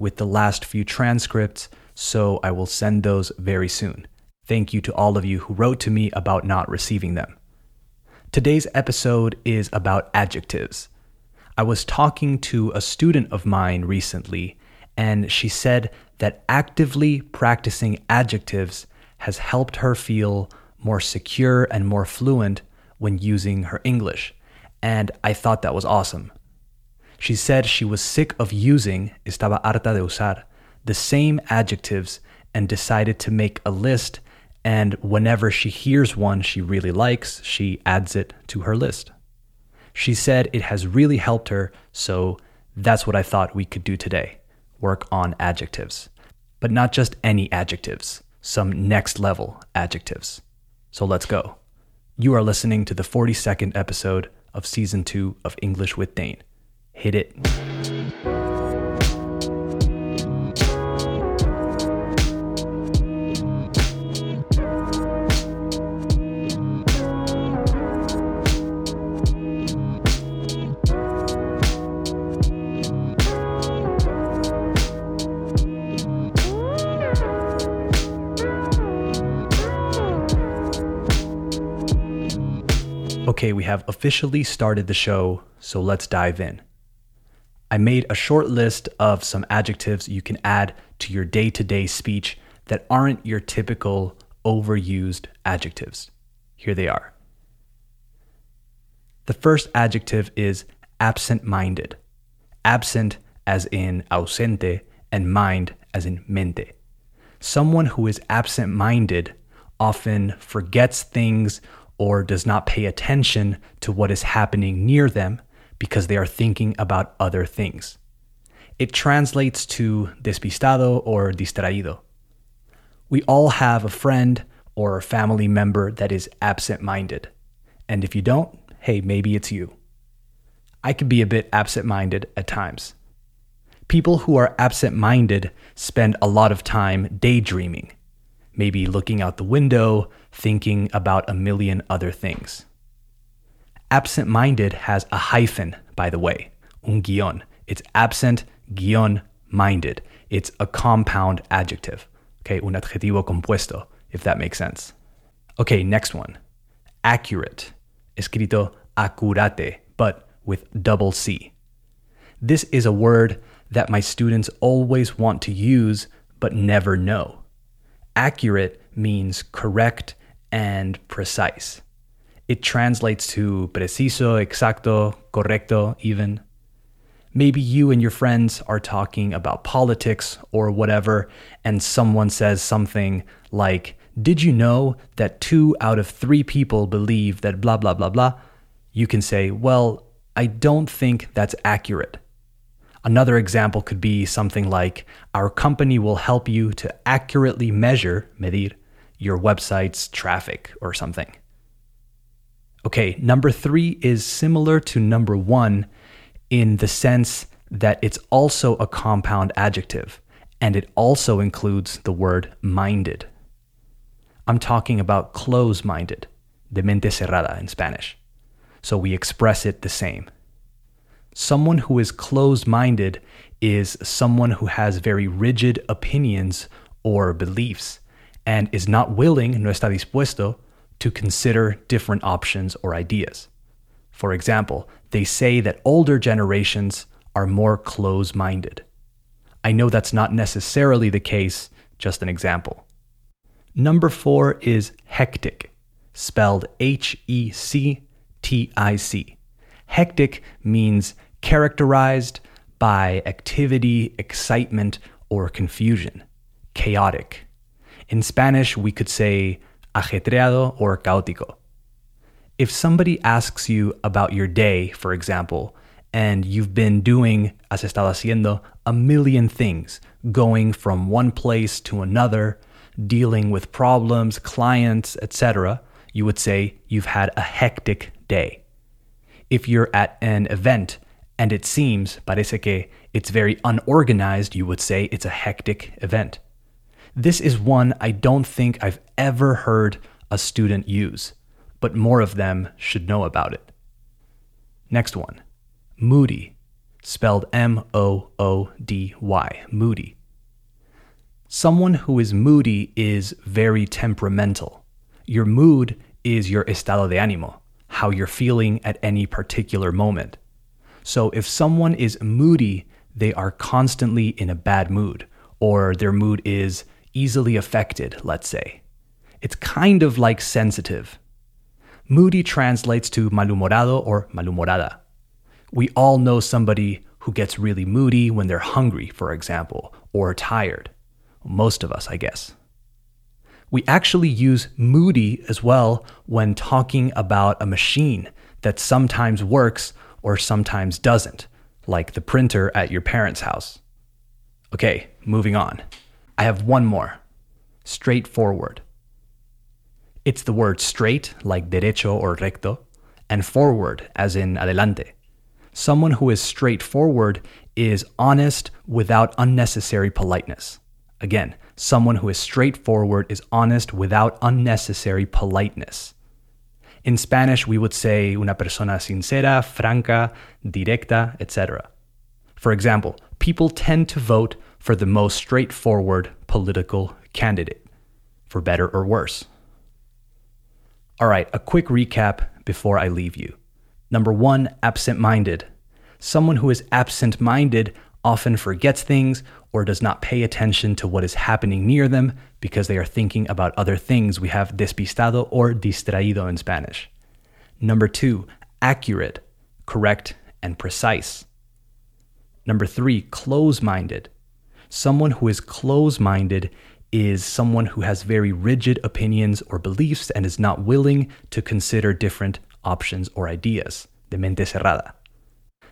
with the last few transcripts, so I will send those very soon. Thank you to all of you who wrote to me about not receiving them. Today's episode is about adjectives. I was talking to a student of mine recently, and she said that actively practicing adjectives has helped her feel more secure and more fluent when using her English. And I thought that was awesome. She said she was sick of using, estaba harta de usar, the same adjectives and decided to make a list. And whenever she hears one she really likes, she adds it to her list. She said it has really helped her, so that's what I thought we could do today work on adjectives. But not just any adjectives, some next level adjectives. So let's go. You are listening to the 42nd episode of season two of English with Dane. Hit it. Okay, we have officially started the show, so let's dive in. I made a short list of some adjectives you can add to your day to day speech that aren't your typical overused adjectives. Here they are. The first adjective is absent minded. Absent as in ausente and mind as in mente. Someone who is absent minded often forgets things or does not pay attention to what is happening near them because they are thinking about other things. It translates to despistado or distraído. We all have a friend or a family member that is absent minded. And if you don't, hey, maybe it's you. I can be a bit absent minded at times. People who are absent minded spend a lot of time daydreaming, maybe looking out the window, thinking about a million other things. Absent minded has a hyphen, by the way, un guion. It's absent guion minded. It's a compound adjective. Okay, un adjetivo compuesto, if that makes sense. Okay, next one. Accurate. Escrito accurate, but with double C. This is a word that my students always want to use but never know. Accurate means correct and precise. It translates to preciso, exacto, correcto, even. Maybe you and your friends are talking about politics or whatever, and someone says something like, Did you know that two out of three people believe that blah, blah, blah, blah? You can say, Well, I don't think that's accurate. Another example could be something like, Our company will help you to accurately measure, medir, your website's traffic or something. Okay, number three is similar to number one in the sense that it's also a compound adjective and it also includes the word minded. I'm talking about close minded, de mente cerrada in Spanish. So we express it the same. Someone who is closed minded is someone who has very rigid opinions or beliefs and is not willing, no está dispuesto, to consider different options or ideas. For example, they say that older generations are more close minded. I know that's not necessarily the case, just an example. Number four is hectic, spelled H E C T I C. Hectic means characterized by activity, excitement, or confusion, chaotic. In Spanish, we could say ajetreado or caótico. If somebody asks you about your day, for example, and you've been doing, has estado haciendo, a million things, going from one place to another, dealing with problems, clients, etc., you would say you've had a hectic day. If you're at an event and it seems, parece que, it's very unorganized, you would say it's a hectic event. This is one I don't think I've ever heard a student use, but more of them should know about it. Next one moody, spelled M O O D Y, moody. Someone who is moody is very temperamental. Your mood is your estado de ánimo, how you're feeling at any particular moment. So if someone is moody, they are constantly in a bad mood, or their mood is easily affected, let's say. It's kind of like sensitive. Moody translates to malhumorado or malhumorada. We all know somebody who gets really moody when they're hungry, for example, or tired. Most of us, I guess. We actually use moody as well when talking about a machine that sometimes works or sometimes doesn't, like the printer at your parents' house. Okay, moving on. I have one more straightforward. It's the word straight, like derecho or recto, and forward, as in adelante. Someone who is straightforward is honest without unnecessary politeness. Again, someone who is straightforward is honest without unnecessary politeness. In Spanish, we would say una persona sincera, franca, directa, etc. For example, people tend to vote for the most straightforward political candidate, for better or worse. All right, a quick recap before I leave you. Number one, absent minded. Someone who is absent minded often forgets things or does not pay attention to what is happening near them because they are thinking about other things. We have despistado or distraído in Spanish. Number two, accurate, correct, and precise. Number three, close minded. Someone who is close minded is someone who has very rigid opinions or beliefs and is not willing to consider different options or ideas. De mente cerrada.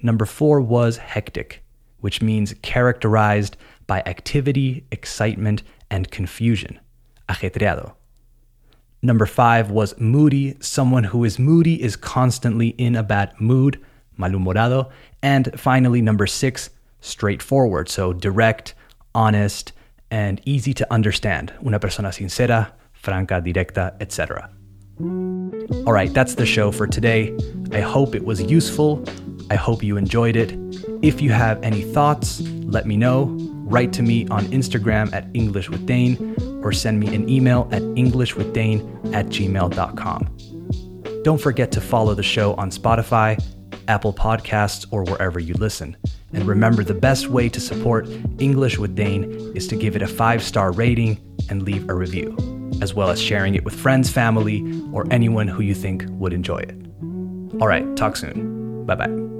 Number four was hectic which means characterized by activity, excitement, and confusion. Ajetreado. Number five was moody. Someone who is moody is constantly in a bad mood, malhumorado. And finally, number six, straightforward. So direct, honest, and easy to understand. Una persona sincera, franca, directa, etc. All right, that's the show for today. I hope it was useful. I hope you enjoyed it. If you have any thoughts, let me know. Write to me on Instagram at English with Dane or send me an email at englishwithdane at gmail.com. Don't forget to follow the show on Spotify, Apple Podcasts, or wherever you listen. And remember, the best way to support English with Dane is to give it a five star rating and leave a review, as well as sharing it with friends, family, or anyone who you think would enjoy it. All right, talk soon. Bye bye.